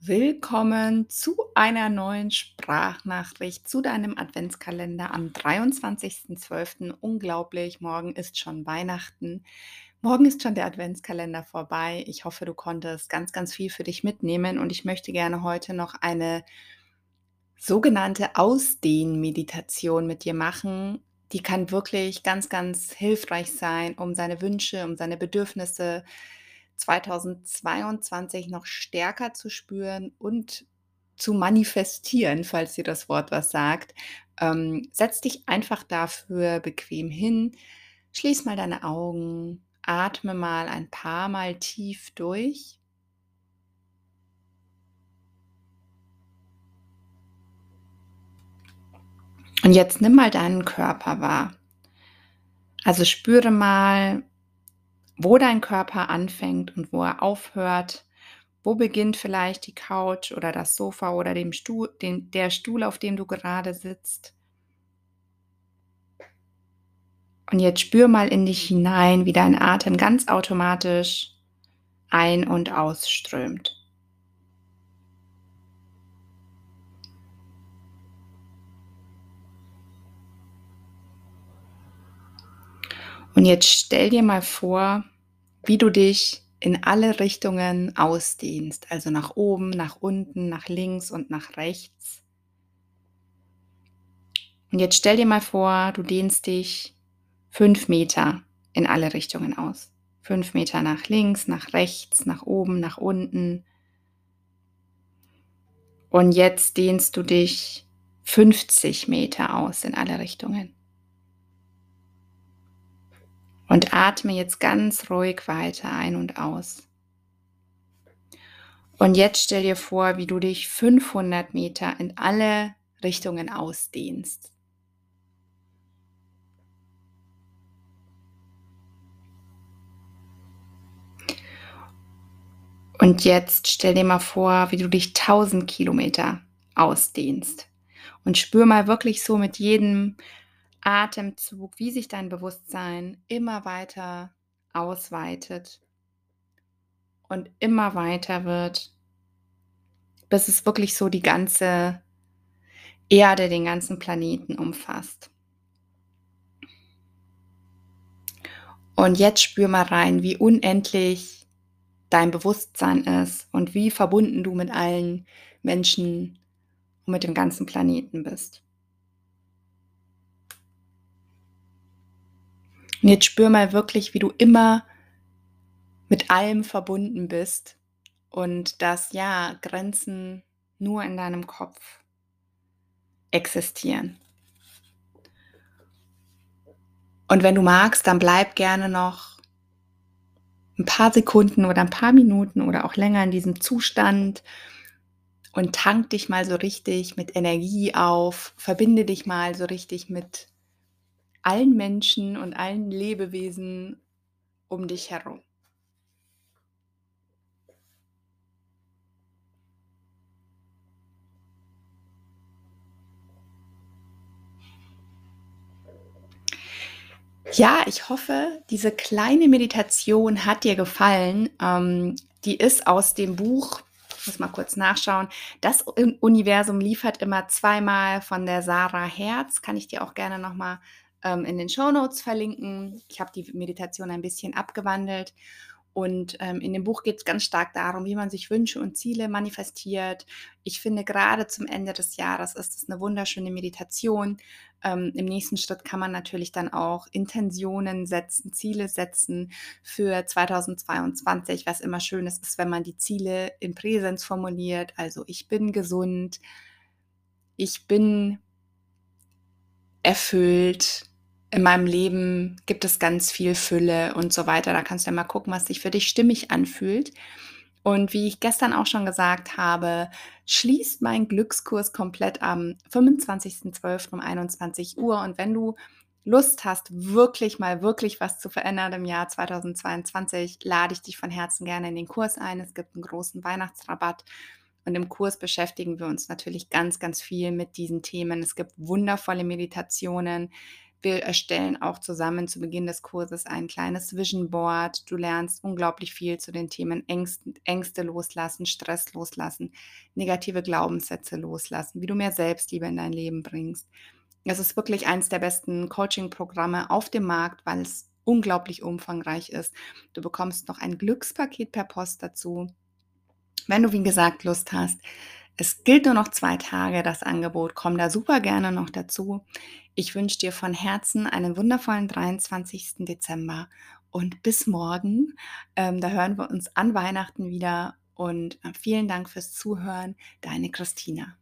Willkommen zu einer neuen Sprachnachricht zu deinem Adventskalender am 23.12. Unglaublich, morgen ist schon Weihnachten. Morgen ist schon der Adventskalender vorbei. Ich hoffe, du konntest ganz, ganz viel für dich mitnehmen und ich möchte gerne heute noch eine sogenannte Ausdehnmeditation mit dir machen. Die kann wirklich ganz, ganz hilfreich sein, um seine Wünsche, um seine Bedürfnisse 2022 noch stärker zu spüren und zu manifestieren, falls dir das Wort was sagt. Ähm, setz dich einfach dafür bequem hin, schließ mal deine Augen, atme mal ein paar Mal tief durch. Und jetzt nimm mal deinen Körper wahr. Also spüre mal, wo dein Körper anfängt und wo er aufhört. Wo beginnt vielleicht die Couch oder das Sofa oder dem Stuhl, den, der Stuhl, auf dem du gerade sitzt? Und jetzt spür mal in dich hinein, wie dein Atem ganz automatisch ein- und ausströmt. Und jetzt stell dir mal vor, wie du dich in alle Richtungen ausdehnst, also nach oben, nach unten, nach links und nach rechts. Und jetzt stell dir mal vor, du dehnst dich fünf Meter in alle Richtungen aus. Fünf Meter nach links, nach rechts, nach oben, nach unten. Und jetzt dehnst du dich 50 Meter aus in alle Richtungen. Und atme jetzt ganz ruhig weiter ein und aus. Und jetzt stell dir vor, wie du dich 500 Meter in alle Richtungen ausdehnst. Und jetzt stell dir mal vor, wie du dich 1000 Kilometer ausdehnst. Und spür mal wirklich so mit jedem Atemzug, wie sich dein Bewusstsein immer weiter ausweitet und immer weiter wird, bis es wirklich so die ganze Erde, den ganzen Planeten umfasst. Und jetzt spür mal rein, wie unendlich dein Bewusstsein ist und wie verbunden du mit allen Menschen und mit dem ganzen Planeten bist. Und jetzt spür mal wirklich, wie du immer mit allem verbunden bist und dass ja Grenzen nur in deinem Kopf existieren. Und wenn du magst, dann bleib gerne noch ein paar Sekunden oder ein paar Minuten oder auch länger in diesem Zustand und tank dich mal so richtig mit Energie auf, verbinde dich mal so richtig mit allen Menschen und allen Lebewesen um dich herum. Ja, ich hoffe, diese kleine Meditation hat dir gefallen. Ähm, die ist aus dem Buch, ich muss mal kurz nachschauen. Das Universum liefert immer zweimal von der Sarah Herz. Kann ich dir auch gerne nochmal ähm, in den Show Notes verlinken. Ich habe die Meditation ein bisschen abgewandelt. Und ähm, in dem Buch geht es ganz stark darum, wie man sich Wünsche und Ziele manifestiert. Ich finde, gerade zum Ende des Jahres ist es eine wunderschöne Meditation. Ähm, Im nächsten Schritt kann man natürlich dann auch Intentionen setzen, Ziele setzen für 2022, was immer schön ist, ist, wenn man die Ziele in Präsenz formuliert. Also ich bin gesund, ich bin erfüllt, in meinem Leben gibt es ganz viel Fülle und so weiter. Da kannst du ja mal gucken, was sich für dich stimmig anfühlt. Und wie ich gestern auch schon gesagt habe, schließt mein Glückskurs komplett am 25.12. um 21 Uhr. Und wenn du Lust hast, wirklich mal wirklich was zu verändern im Jahr 2022, lade ich dich von Herzen gerne in den Kurs ein. Es gibt einen großen Weihnachtsrabatt. Und im Kurs beschäftigen wir uns natürlich ganz, ganz viel mit diesen Themen. Es gibt wundervolle Meditationen, Wir erstellen auch zusammen zu Beginn des Kurses ein kleines Vision Board. Du lernst unglaublich viel zu den Themen Ängste, Ängste loslassen, Stress loslassen, negative Glaubenssätze loslassen, wie du mehr Selbstliebe in dein Leben bringst. Es ist wirklich eines der besten Coaching-Programme auf dem Markt, weil es unglaublich umfangreich ist. Du bekommst noch ein Glückspaket per Post dazu. Wenn du, wie gesagt, Lust hast, es gilt nur noch zwei Tage, das Angebot. Komm da super gerne noch dazu. Ich wünsche dir von Herzen einen wundervollen 23. Dezember und bis morgen. Ähm, da hören wir uns an Weihnachten wieder und äh, vielen Dank fürs Zuhören. Deine Christina.